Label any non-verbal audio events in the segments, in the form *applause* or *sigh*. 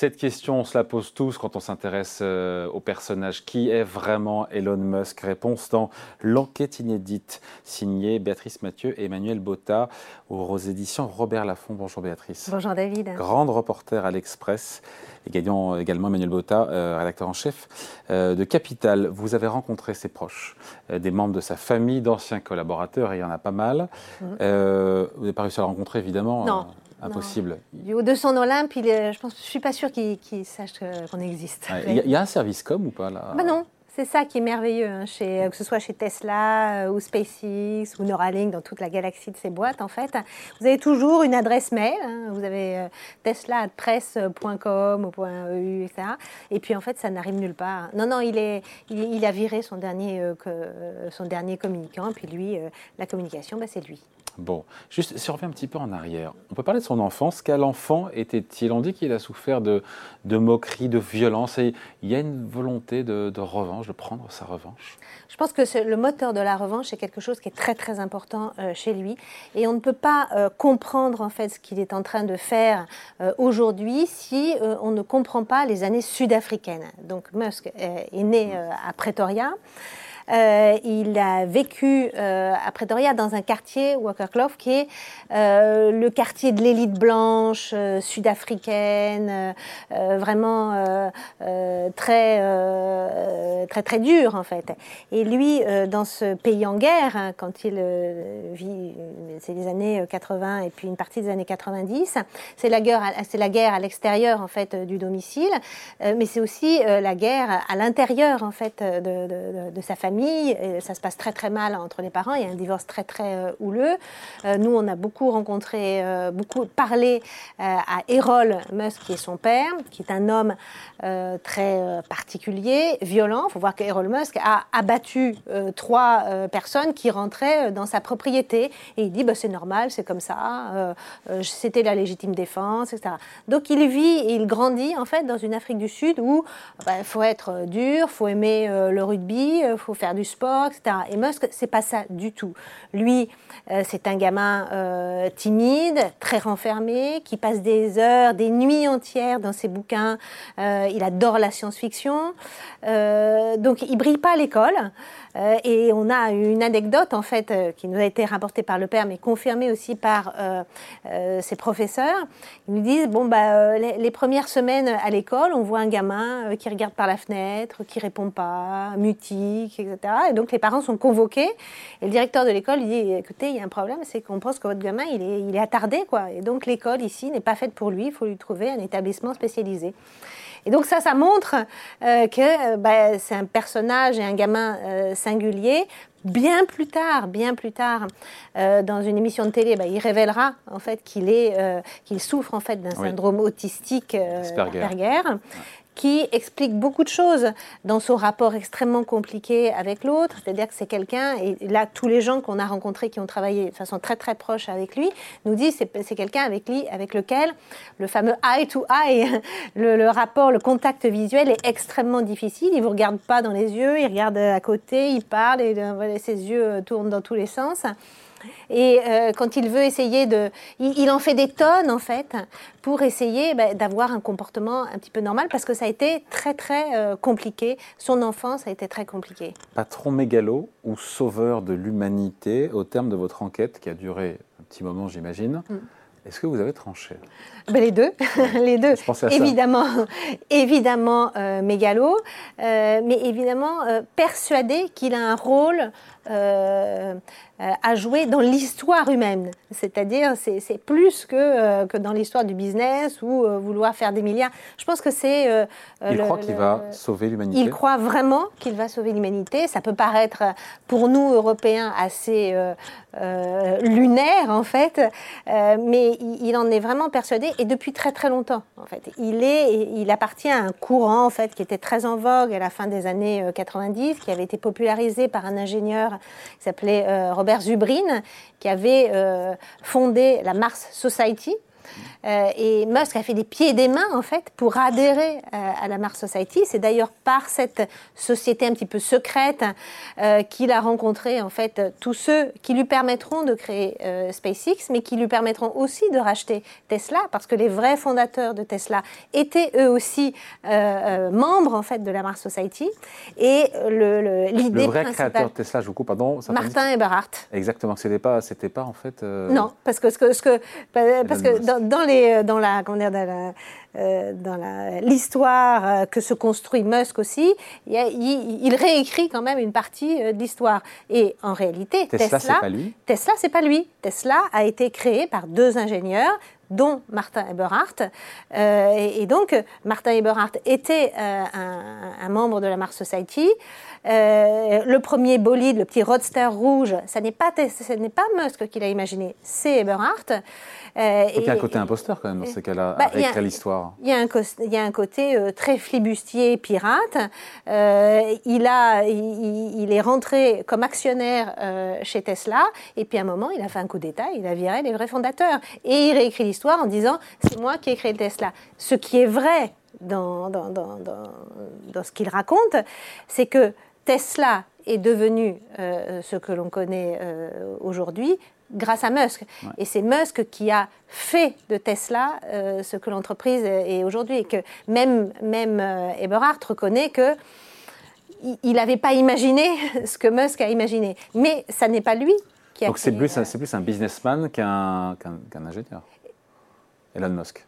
Cette question, on se la pose tous quand on s'intéresse euh, au personnage. Qui est vraiment Elon Musk? Réponse dans l'enquête inédite signée Béatrice Mathieu et Emmanuel Botta aux éditions Robert Laffont. Bonjour Béatrice. Bonjour David. Grande reporter à l'Express et gagnant également Emmanuel Botta, euh, rédacteur en chef euh, de Capital. Vous avez rencontré ses proches, des membres de sa famille, d'anciens collaborateurs, et il y en a pas mal. Mhm. vous n'avez pas réussi à le rencontrer évidemment Non. Impossible. Du haut de son Olympe, il je je suis pas sûre qu'il sache qu'on existe. Il y, a un service com ou pas là? Bah Non, c'est ça qui est merveilleux, hein, chez, que ce soit chez Tesla euh, ou SpaceX ou Neuralink, dans toute la galaxie de ces boîtes, en fait. Vous avez toujours une adresse mail. Hein, vous avez euh, tesla.presse.com ou .eu, etc. Et puis, en fait, ça n'arrive nulle part. Non, non, il, est, il, a viré son dernier, euh, son dernier communicant. Puis lui, la communication, bah, c'est lui. Bon, juste si on revient un petit peu en arrière, on peut parler de son enfance. Quel enfant était-il? On dit qu'il a souffert de, de moqueries, de violence, et il y a une volonté de, revanche, de prendre sa revanche. Je pense que le moteur de la revanche est quelque chose qui est très très important euh, chez lui, et on ne peut pas euh, comprendre en fait ce qu'il est en train de faire euh, aujourd'hui si on ne comprend pas les années sud-africaines. Donc Musk est né à Pretoria. Euh, il a vécu euh, à Pretoria dans un quartier, Clough, qui est euh, le quartier de l'élite blanche sud-africaine, vraiment très, très, très dur en fait. Et lui, dans ce pays en guerre, hein, quand il vit, c'est les années 80 et puis une partie des années 90, c'est la guerre, c'est la guerre à l'extérieur en fait du domicile, mais c'est aussi la guerre à l'intérieur en fait de sa famille ça se passe très très mal entre les parents. Il y a un divorce très très euh, houleux. Euh, nous, on a beaucoup rencontré, euh, beaucoup parlé à Errol Musk, qui est son père, qui est un homme très particulier, violent. Il faut voir que Errol Musk a abattu trois personnes qui rentraient dans sa propriété. Et il dit, bah, c'est normal, c'est comme ça, c'était la légitime défense, etc. Donc il vit et il grandit en fait dans une Afrique du Sud où il bah, faut être dur, il faut aimer le rugby, il faut faire du sport, etc. Et Musk, c'est pas ça du tout. Lui, euh, c'est un gamin euh, timide, très renfermé, qui passe des heures, des nuits entières dans ses bouquins. Euh, il adore la science-fiction. donc, il brille pas à l'école. et on a une anecdote, en fait, qui nous a été rapportée par le père, mais confirmée aussi par ses professeurs. Ils nous disent, bon, bah, les, les premières semaines à l'école, on voit un gamin qui regarde par la fenêtre, qui répond pas, mutique, etc. Et donc les parents sont convoqués. Et le directeur de l'école dit écoutez, il y a un problème, c'est qu'on pense que votre gamin, il est, il est attardé. quoi. Et donc l'école ici n'est pas faite pour lui, il faut lui trouver un établissement spécialisé. Et donc ça, ça montre euh, que euh, bah, c'est un personnage et un gamin euh, singulier. Bien plus tard, bien plus tard, dans une émission de télé, bah, il révélera en fait qu'il est, qu'il souffre en fait d'un syndrome autistique Asperger qui explique beaucoup de choses dans son rapport extrêmement compliqué avec l'autre. C'est-à-dire que c'est quelqu'un, et là, tous les gens qu'on a rencontrés qui ont travaillé de façon très très proche avec lui, nous disent que c'est quelqu'un avec, lui, avec lequel le fameux eye to eye, *laughs* le, rapport, le contact visuel est extrêmement difficile. Il ne vous regarde pas dans les yeux, il regarde à côté, il parle, et euh, ses yeux tournent dans tous les sens. Et euh, quand il veut essayer de... Il, en fait des tonnes, en fait, pour essayer bah, d'avoir un comportement un petit peu normal, parce que ça a été très, très euh, compliqué. Son enfance a été très compliquée. Patron mégalo ou sauveur de l'humanité, au terme de votre enquête, qui a duré un petit moment, j'imagine, mm. Est-ce que vous avez tranché? Ben Les deux, *laughs* les deux. évidemment, *laughs* évidemment euh, mégalo, mais évidemment persuadé qu'il a un rôle euh, à jouer dans l'histoire humaine. C'est-à-dire, c'est plus que, euh, que dans l'histoire du business ou euh, vouloir faire des milliards. Je pense que c'est. il croit qu'il va sauver l'humanité. Il croit vraiment qu'il va sauver l'humanité. Ça peut paraître, pour nous, Européens, assez lunaire, en fait, mais il, en est vraiment persuadé et depuis très très longtemps, en fait. Il, est, il appartient à un courant, en fait, qui était très en vogue à la fin des années 90, qui avait été popularisé par un ingénieur qui s'appelait Robert Zubrin, qui avait euh, fondé la Mars Society. Et Musk a fait des pieds et des mains, en fait, pour adhérer à la Mars Society. C'est d'ailleurs par cette société un petit peu secrète qu'il a rencontré, en fait, tous ceux qui lui permettront de créer SpaceX, mais qui lui permettront aussi de racheter Tesla, parce que les vrais fondateurs de Tesla étaient eux aussi membres, en fait, de la Mars Society. Et l'idée le, vrai créateur de Tesla, je vous coupe, pardon. Martin Eberhardt. Exactement. C'était pas, c'était pas en fait. Euh, non, parce que, ce que, ce que parce que dans, les, dans la, comment dire, dans la, euh, dans l'histoire euh, que se construit Musk aussi, il, il, réécrit quand même une partie de l'histoire. Et en réalité, Tesla, Tesla c'est pas lui. Tesla, c'est pas lui. Tesla a été créé par deux ingénieurs dont Martin Eberhardt. Euh, et, donc, Martin Eberhardt était euh, un, membre de la Mars Society. Euh, le premier bolide, le petit roadster rouge, ce n'est pas, ce n'est pas Musk qui l'a imaginé, c'est Eberhardt. Euh, il y a un côté imposteur quand même dans ce cas-là, bah, à l'histoire. Il, y a un côté euh, très flibustier, pirate. Euh, il, a, il, est rentré comme actionnaire chez Tesla, et puis à un moment, il a fait un coup d'État, il a viré les vrais fondateurs. Et il réécrit l'histoire en disant c'est moi qui ai créé Tesla. Ce qui est vrai dans, dans, dans, dans ce qu'il raconte, c'est que Tesla est devenu ce que l'on connaît aujourd'hui grâce à Musk. Et c'est Musk qui a fait de Tesla euh, ce que l'entreprise est aujourd'hui. Et que même, même euh, Eberhardt reconnaît que il n'avait pas imaginé *laughs* ce que Musk a imaginé. Mais ça n'est pas lui qui a Donc c'est plus, euh, plus, un businessman qu'un ingénieur. Elon Musk.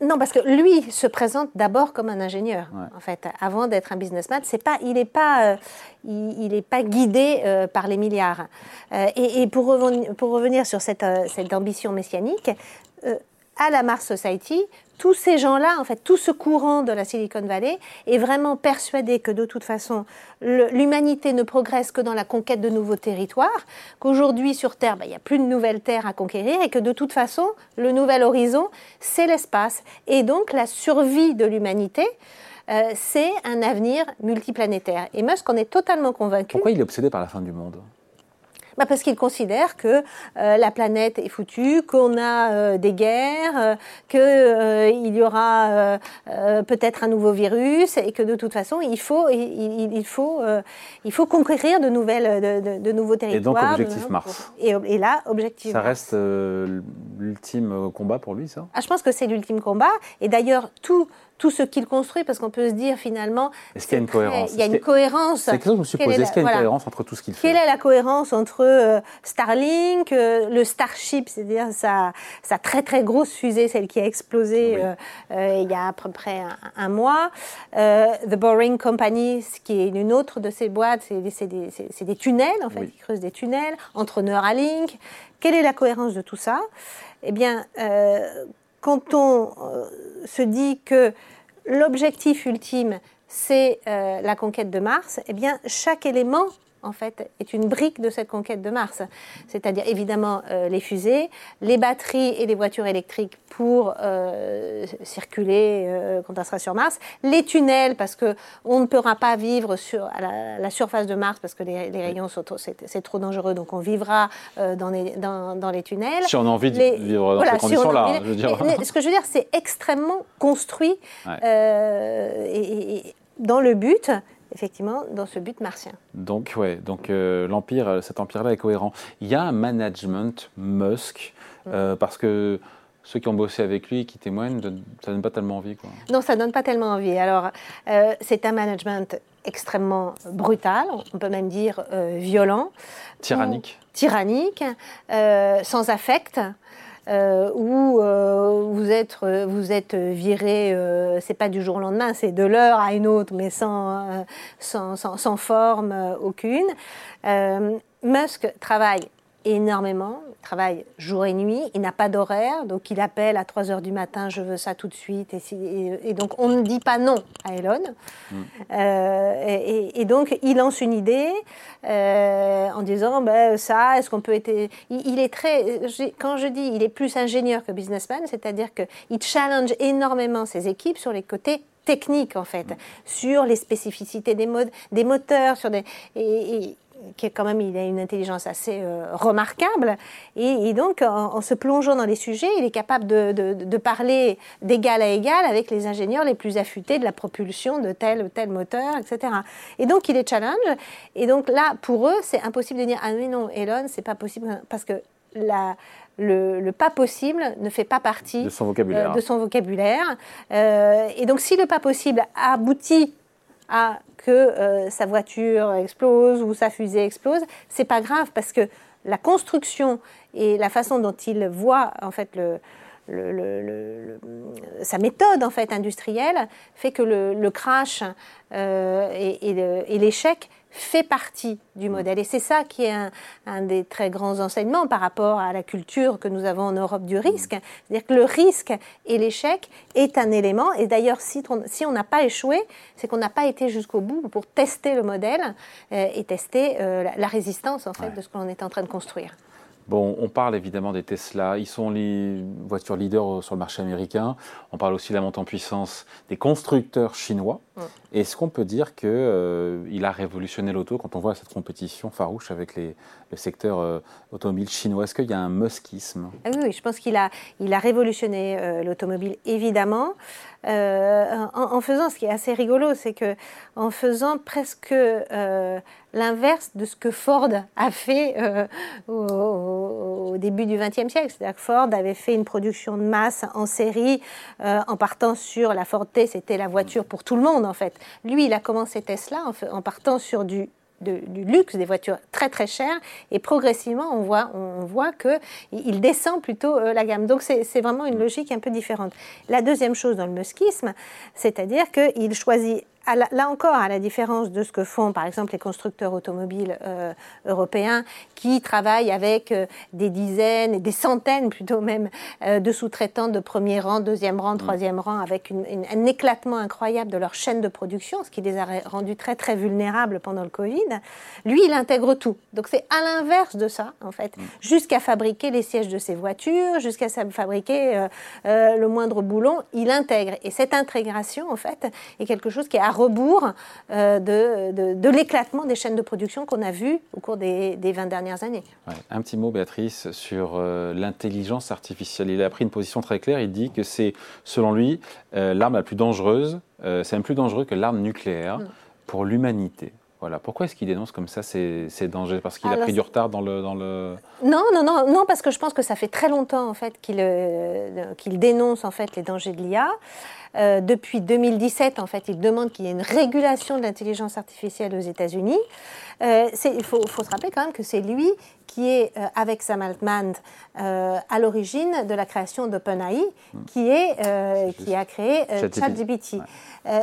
Non, parce que lui se présente d'abord comme un ingénieur, en fait, avant d'être un businessman. C'est pas, il n'est pas, euh, il, est pas guidé euh, par les milliards. Euh, et, pour, revenir, pour, revenir, sur cette, cette ambition messianique, à la Mars Society, tous ces gens-là, en fait, tout ce courant de la Silicon Valley est vraiment persuadé que de toute façon, l'humanité ne progresse que dans la conquête de nouveaux territoires, qu'aujourd'hui sur Terre, ben, il n'y a plus de nouvelles terres à conquérir et que de toute façon, le nouvel horizon, c'est l'espace. Et donc la survie de l'humanité, euh, c'est un avenir multiplanétaire. Et Musk en est totalement convaincu. Pourquoi il est obsédé par la fin du monde? Bah Parce qu'il considère que euh, la planète est foutue, qu'on a euh, des guerres, euh, qu'il euh, y aura peut-être un nouveau virus et que de toute façon, il faut, il, il faut, il faut conquérir de, nouvelles, de, de, nouveaux territoires. Et donc, objectif Mars. Et, et, là, objectif Ça reste l'ultime combat pour lui, ça? Ah, Je pense que c'est l'ultime combat. Et d'ailleurs, tout tout ce qu'il construit, parce qu'on peut se dire finalement. Est-ce qu'il y a une cohérence Il y a une cohérence. C'est quelque chose que je me suis posé. Est-ce qu'il y a une cohérence entre tout ce qu'il fait Quelle est la cohérence entre euh, Starlink, euh, le Starship, c'est-à-dire sa, sa, très très grosse fusée, celle qui a explosé euh, il y a à peu près un, mois, The Boring Company, qui est une autre de ces boîtes, c'est des, des, tunnels en fait, ils creusent des tunnels entre Neuralink. Quelle est la cohérence de tout ça? Eh bien, quand on euh, se dit que l'objectif ultime, c'est euh, la conquête de Mars, eh bien, chaque élément en fait, est une brique de cette conquête de Mars. C'est-à-dire évidemment euh, les fusées, les batteries et les voitures électriques pour euh, circuler euh, quand on sera sur Mars, les tunnels parce que on ne pourra pas vivre sur à la, surface de Mars parce que les, rayons sont c'est trop dangereux, donc on vivra dans les, dans, dans, les tunnels. Si on a envie de vivre dans ces conditions-là, je veux dire. ce que je veux dire, c'est extrêmement construit et, dans le but effectivement, dans ce but martien. Donc, ouais, donc euh, l'empire, euh, cet empire-là est cohérent. Il y a un management Musk mm. euh, parce que ceux qui ont bossé avec lui, qui témoignent, ça donne pas tellement envie, quoi. Non, ça donne pas tellement envie. Alors, c'est un management extrêmement brutal, on peut même dire violent, tyrannique, tyrannique, sans affect. Euh, où euh, vous êtes vous êtes viré, euh, c'est pas du jour au lendemain, c'est de l'heure à une autre, mais sans sans, sans, sans, forme aucune. Musk travaille énormément, il travaille jour et nuit, il n'a pas d'horaire, donc il appelle à 3 heures du matin, je veux ça tout de suite, et, donc on ne dit pas non à Elon. Mm. Euh, et, donc il lance une idée euh, en disant, ben, ça, est-ce qu'on peut être... Il, est très... Quand je dis il est plus ingénieur que businessman, c'est-à-dire qu'il challenge énormément ses équipes sur les côtés techniques en fait, mm. sur les spécificités des, modes, des moteurs, sur des... et, qui est quand même, il a une intelligence assez remarquable. Et, donc, en, se plongeant dans les sujets, il est capable de, de parler d'égal à égal avec les ingénieurs les plus affûtés de la propulsion de tel ou tel moteur, etc. Et donc, il les challenge. Et donc là, pour eux, c'est impossible de dire ah mais non, Elon, c'est pas possible parce que la, le, pas possible ne fait pas partie de son vocabulaire. Euh, de son vocabulaire. Euh, et donc, si le pas possible aboutit à que euh, sa voiture explose ou sa fusée explose, c'est pas grave parce que la construction et la façon dont il voit en fait sa méthode en fait industrielle fait que le, crash et l'échec fait partie du modèle. Et c'est ça qui est un, des très grands enseignements par rapport à la culture que nous avons en Europe du risque. C'est-à-dire que le risque et l'échec est un élément. Et d'ailleurs, si, on n'a pas échoué, c'est qu'on n'a pas été jusqu'au bout pour tester le modèle euh, et tester euh, la, résistance en fait de ce qu'on est en train de construire. Bon, on parle évidemment des Tesla. Ils sont les voitures leaders sur le marché américain. On parle aussi de la montée en puissance des constructeurs chinois. Est-ce qu'on peut dire qu'il euh, a révolutionné l'auto quand on voit cette compétition farouche avec les, le secteur euh, automobile chinois? Est-ce qu'il y a un muskisme? Ah oui, je pense qu'il a, il a révolutionné euh, l'automobile, évidemment. En, faisant, ce qui est assez rigolo, c'est que en faisant presque l'inverse de ce que Ford a fait au, début du XXe siècle. C'est-à-dire que Ford avait fait une production de masse en série en partant sur la Ford T, c'était la voiture pour tout le monde en fait. Lui, il a commencé Tesla en, partant sur du luxe, des voitures très très chères, et progressivement on voit, on descend plutôt euh, la gamme. Donc c'est vraiment une logique un peu différente. La deuxième chose dans le muskisme, c'est-à-dire qu'il choisit là encore, à la différence de ce que font par exemple les constructeurs automobiles euh, européens qui travaillent avec euh, des dizaines et des centaines plutôt même euh, de sous-traitants de premier rang, deuxième rang, troisième rang, avec un éclatement incroyable de leur chaîne de production, ce qui les a rendus très très vulnérables pendant le Covid. Lui, il intègre tout. Donc c'est à l'inverse de ça, en fait, jusqu'à fabriquer les sièges de ses voitures, jusqu'à fabriquer le moindre boulon, il intègre. Et cette intégration, en fait, est quelque chose qui est rebours euh, de, de, l'éclatement des chaînes de production qu'on a vu au cours des, des 20 dernières années. Un petit mot, Béatrice, sur euh, l'intelligence artificielle. Il a pris une position très claire. Il dit que c'est, selon lui, euh, l'arme la plus dangereuse. c'est même plus dangereux que l'arme nucléaire mm. pour l'humanité. Voilà. Pourquoi est-ce qu'il dénonce comme ça ces, ces dangers? Parce qu'il a pris du retard dans le, dans le... Non, non, non, non, parce que je pense que ça fait très longtemps en fait qu'il qu'il dénonce en fait les dangers de l'IA. Euh, depuis 2017, en fait, il demande qu'il y ait une régulation de l'intelligence artificielle aux États-Unis. Euh, il faut, faut, se rappeler quand même que c'est lui qui est, euh, avec Sam Altman, euh, à l'origine de la création d'OpenAI, qui, est, euh, qui a créé ChatGPT.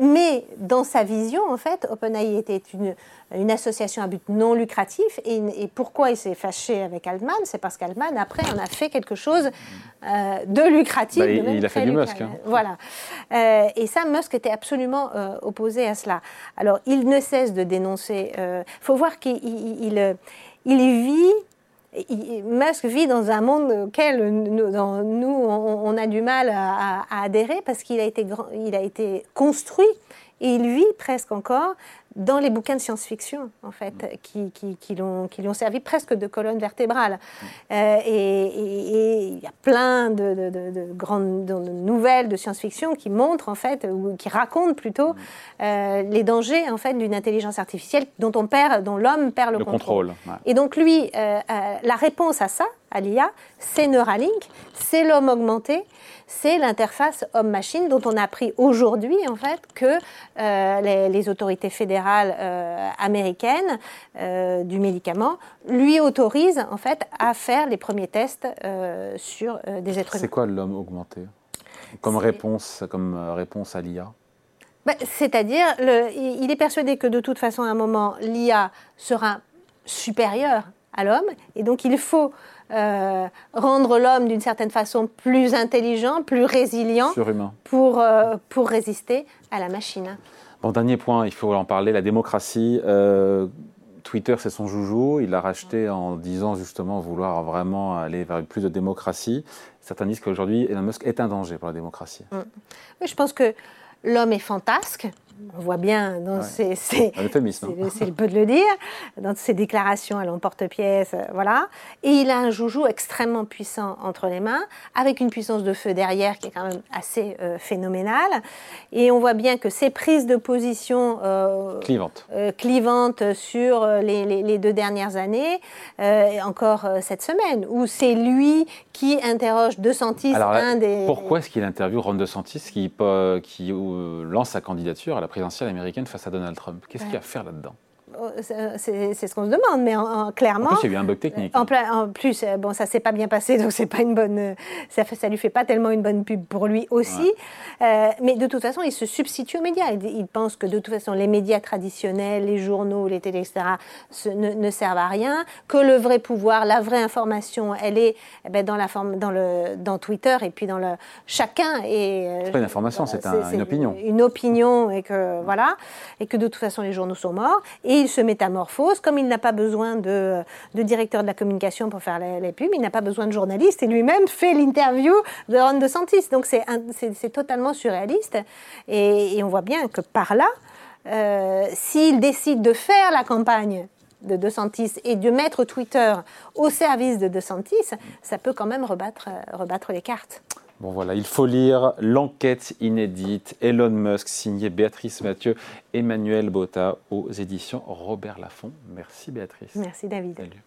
mais dans sa vision, en fait, OpenAI était une, une association à but non lucratif. Et, et pourquoi il s'est fâché avec Altman? C'est parce qu'Altman, après, en a fait quelque chose de lucratif. Bah, il, a fait du Musk. Hein. Voilà. et ça, Musk était absolument opposé à cela. Alors, il ne cesse de dénoncer. Il faut voir qu'il il, vit Musk vit dans un monde auquel nous, on, a du mal à, adhérer parce qu'il a, été, il a été construit et il vit presque encore dans les bouquins de science-fiction, en fait, qui, qui, qui l'ont servi presque de colonne vertébrale. Euh, et il y a plein de, de, de, grandes nouvelles de science-fiction qui montrent, en fait, ou qui racontent plutôt euh, les dangers, en fait, d'une intelligence artificielle dont on perd, dont l'homme perd le, contrôle. Et donc, lui, euh, la réponse à ça, à l'IA, c'est Neuralink, c'est l'homme augmenté, c'est l'interface homme-machine dont on a appris aujourd'hui en fait que les, autorités fédérales euh, américaines euh, du médicament lui autorisent en fait à faire les premiers tests sur des êtres humains. C'est quoi l'homme augmenté? Comme réponse, comme réponse à l'IA bah, C'est-à-dire, il est persuadé que de toute façon, à un moment, l'IA sera supérieure à l'homme, et donc il faut euh, rendre l'homme d'une certaine façon plus intelligent, plus résilient pour, euh, pour résister à la machine. Dernier point, il faut en parler, la démocratie. Euh, Twitter, c'est son joujou. Il l'a racheté en disant justement vouloir vraiment aller vers plus de démocratie. Certains disent qu'aujourd'hui, Elon Musk est un danger pour la démocratie. Mm. Oui, je pense que l'homme est fantasque on voit bien dans Ouais. hein. c'est le peu de le dire, dans ses déclarations à l'emporte-pièce, euh, voilà. Et il a un joujou extrêmement puissant entre les mains, avec une puissance de feu derrière qui est quand même assez euh, phénoménale. Et on voit bien que ses prises de position euh, Clivante. euh, clivantes sur les, les- les deux dernières années, et encore cette semaine, où c'est lui qui interroge De Santis, Alors là, un des... pourquoi est-ce qu'il interviewe Ron DeSantis qui, euh, qui euh, lance sa candidature à la présidentielle américaine face à Donald Trump. Qu'est-ce qu'il y a à faire là-dedans? C'est- C'est c'est ce qu'on se demande, mais en- en- En clairement... plus, il y a eu un bug technique. En, plus, euh, bon, ça s'est pas bien passé, *laughs* donc c'est pas une bonne, euh, ça, fait- ça lui fait pas tellement une bonne pub pour lui aussi. Euh, mais de toute façon, il se substitue aux médias. Il, il pense que de toute façon, les médias traditionnels, les journaux, les télés, etc., ne, ne servent à rien. Que le vrai pouvoir, la vraie information, elle est eh ben, dans la forme, dans le, dans Twitter et puis dans le chacun. Euh, C'est pas une information, c'est un- une opinion. Une opinion et que voilà, et que de toute façon les journaux sont morts. Et il se métamorphose, comme il n'a pas besoin de, de directeur de la communication pour faire les, les pubs, il n'a pas besoin de journaliste et lui-même fait l'interview de Ron DeSantis. Donc c'est totalement surréaliste. Et, on voit bien que par là, euh, s'il décide de faire la campagne de DeSantis et de mettre Twitter au service de DeSantis, ça peut quand même rebattre, rebattre les cartes. Bon voilà, il faut lire l'enquête inédite Elon Musk signée Béatrice Mathieu, Emmanuel Botta aux éditions Robert Laffont. Merci Béatrice. Merci David. Salut.